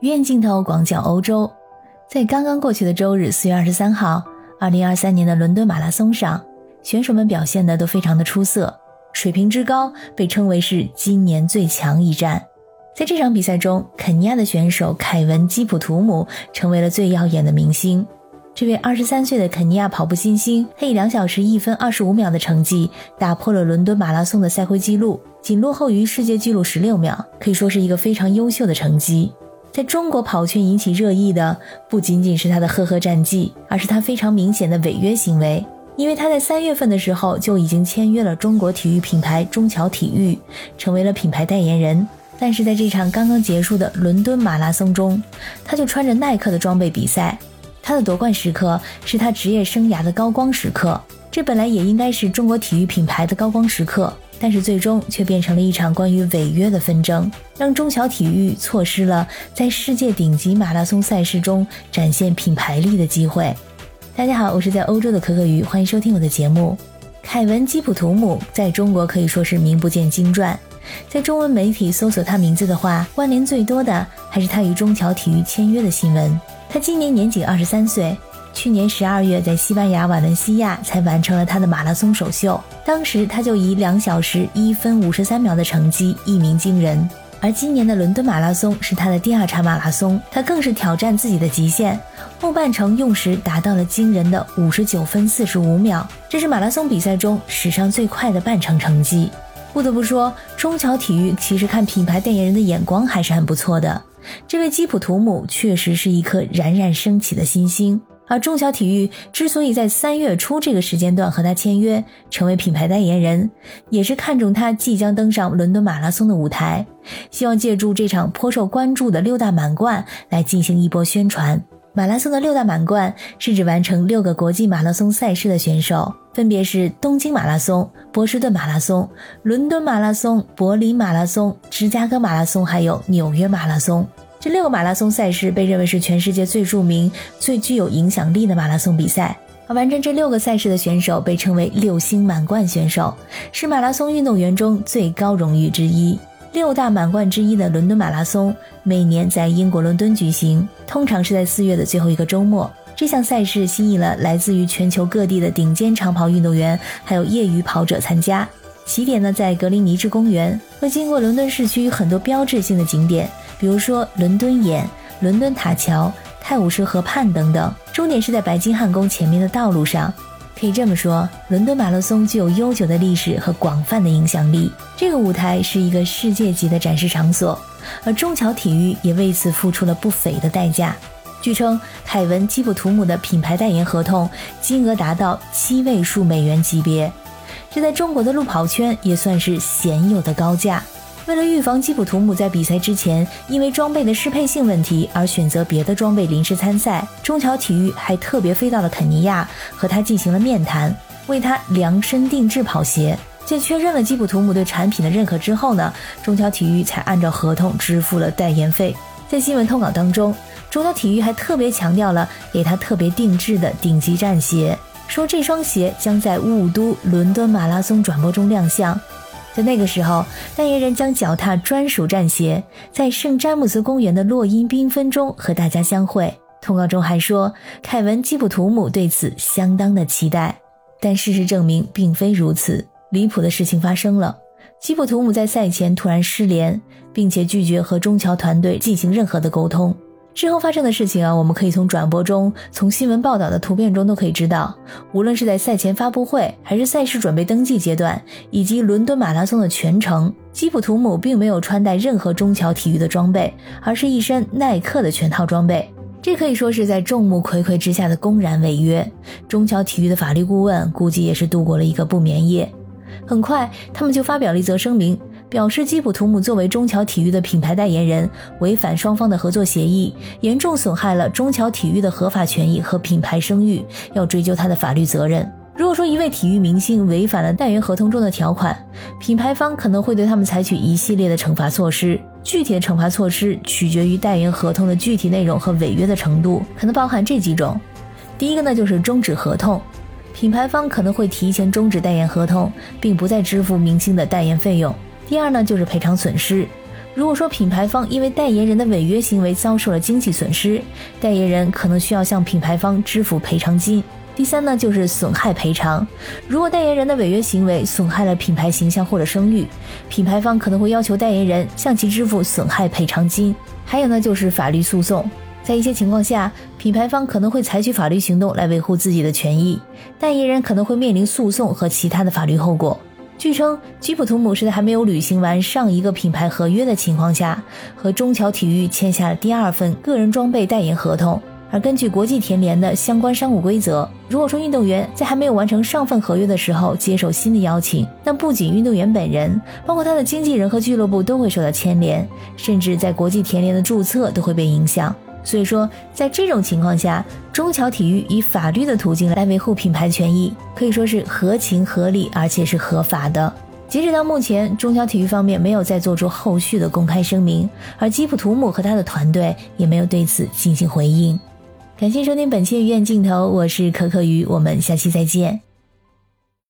远镜头广角欧洲，在刚刚过去的周日，四月二十三号，二零二三年的伦敦马拉松上，选手们表现的都非常的出色，水平之高被称为是今年最强一战。在这场比赛中，肯尼亚的选手凯文·基普图姆成为了最耀眼的明星。这位二十三岁的肯尼亚跑步新星，他以两小时一分二十五秒的成绩打破了伦敦马拉松的赛会纪录，仅落后于世界纪录十六秒，可以说是一个非常优秀的成绩。在中国跑圈引起热议的不仅仅是他的赫赫战绩，而是他非常明显的违约行为。因为他在三月份的时候就已经签约了中国体育品牌中桥体育，成为了品牌代言人。但是在这场刚刚结束的伦敦马拉松中，他就穿着耐克的装备比赛。他的夺冠时刻是他职业生涯的高光时刻，这本来也应该是中国体育品牌的高光时刻。但是最终却变成了一场关于违约的纷争，让中小体育错失了在世界顶级马拉松赛事中展现品牌力的机会。大家好，我是在欧洲的可可鱼，欢迎收听我的节目。凯文·基普图姆在中国可以说是名不见经传，在中文媒体搜索他名字的话，关联最多的还是他与中桥体育签约的新闻。他今年年仅二十三岁。去年十二月，在西班牙瓦伦西亚才完成了他的马拉松首秀，当时他就以两小时一分五十三秒的成绩一鸣惊人。而今年的伦敦马拉松是他的第二场马拉松，他更是挑战自己的极限，后半程用时达到了惊人的五十九分四十五秒，这是马拉松比赛中史上最快的半程成绩。不得不说，中桥体育其实看品牌代言人的眼光还是很不错的，这位基普图姆确实是一颗冉冉升起的新星。而中小体育之所以在三月初这个时间段和他签约，成为品牌代言人，也是看中他即将登上伦敦马拉松的舞台，希望借助这场颇受关注的六大满贯来进行一波宣传。马拉松的六大满贯是指完成六个国际马拉松赛事的选手，分别是东京马拉松、波士顿马拉松、伦敦马拉松、柏林马拉松、芝加哥马拉松，还有纽约马拉松。这六个马拉松赛事被认为是全世界最著名、最具有影响力的马拉松比赛，而完成这六个赛事的选手被称为六星满贯选手，是马拉松运动员中最高荣誉之一。六大满贯之一的伦敦马拉松每年在英国伦敦举行，通常是在四月的最后一个周末。这项赛事吸引了来自于全球各地的顶尖长跑运动员，还有业余跑者参加。起点呢在格林尼治公园，会经过伦敦市区很多标志性的景点。比如说伦敦眼、伦敦塔桥、泰晤士河畔等等，终点是在白金汉宫前面的道路上。可以这么说，伦敦马拉松具有悠久的历史和广泛的影响力。这个舞台是一个世界级的展示场所，而中桥体育也为此付出了不菲的代价。据称，凯文·基普图姆的品牌代言合同金额达到七位数美元级别，这在中国的路跑圈也算是鲜有的高价。为了预防基普图姆在比赛之前因为装备的适配性问题而选择别的装备临时参赛，中桥体育还特别飞到了肯尼亚和他进行了面谈，为他量身定制跑鞋。在确认了基普图姆对产品的认可之后呢，中桥体育才按照合同支付了代言费。在新闻通稿当中，中桥体育还特别强调了给他特别定制的顶级战鞋，说这双鞋将在雾都伦敦马拉松转播中亮相。在那个时候，代言人将脚踏专属战鞋，在圣詹姆斯公园的落英缤纷中和大家相会。通告中还说，凯文·基普图姆对此相当的期待。但事实证明，并非如此。离谱的事情发生了，基普图姆在赛前突然失联，并且拒绝和中桥团队进行任何的沟通。之后发生的事情啊，我们可以从转播中、从新闻报道的图片中都可以知道。无论是在赛前发布会，还是赛事准备登记阶段，以及伦敦马拉松的全程，基普图姆并没有穿戴任何中桥体育的装备，而是一身耐克的全套装备。这可以说是在众目睽睽之下的公然违约。中桥体育的法律顾问估计也是度过了一个不眠夜。很快，他们就发表了一则声明。表示基普图姆作为中桥体育的品牌代言人，违反双方的合作协议，严重损害了中桥体育的合法权益和品牌声誉，要追究他的法律责任。如果说一位体育明星违反了代言合同中的条款，品牌方可能会对他们采取一系列的惩罚措施。具体的惩罚措施取决于代言合同的具体内容和违约的程度，可能包含这几种。第一个呢，就是终止合同，品牌方可能会提前终止代言合同，并不再支付明星的代言费用。第二呢，就是赔偿损失，如果说品牌方因为代言人的违约行为遭受了经济损失，代言人可能需要向品牌方支付赔偿金。第三呢，就是损害赔偿。如果代言人的违约行为损害了品牌形象或者声誉，品牌方可能会要求代言人向其支付损害赔偿金。还有呢，就是法律诉讼。在一些情况下，品牌方可能会采取法律行动来维护自己的权益，代言人可能会面临诉讼和其他的法律后果。据称，吉普图姆是在还没有履行完上一个品牌合约的情况下，和中桥体育签下了第二份个人装备代言合同。而根据国际田联的相关商务规则，如果说运动员在还没有完成上份合约的时候接受新的邀请，那不仅运动员本人，包括他的经纪人和俱乐部都会受到牵连，甚至在国际田联的注册都会被影响。所以说，在这种情况下，中桥体育以法律的途径来维护品牌权益，可以说是合情合理，而且是合法的。截止到目前，中桥体育方面没有再做出后续的公开声明，而基普图姆和他的团队也没有对此进行回应。感谢收听本期鱼眼镜头，我是可可鱼，我们下期再见。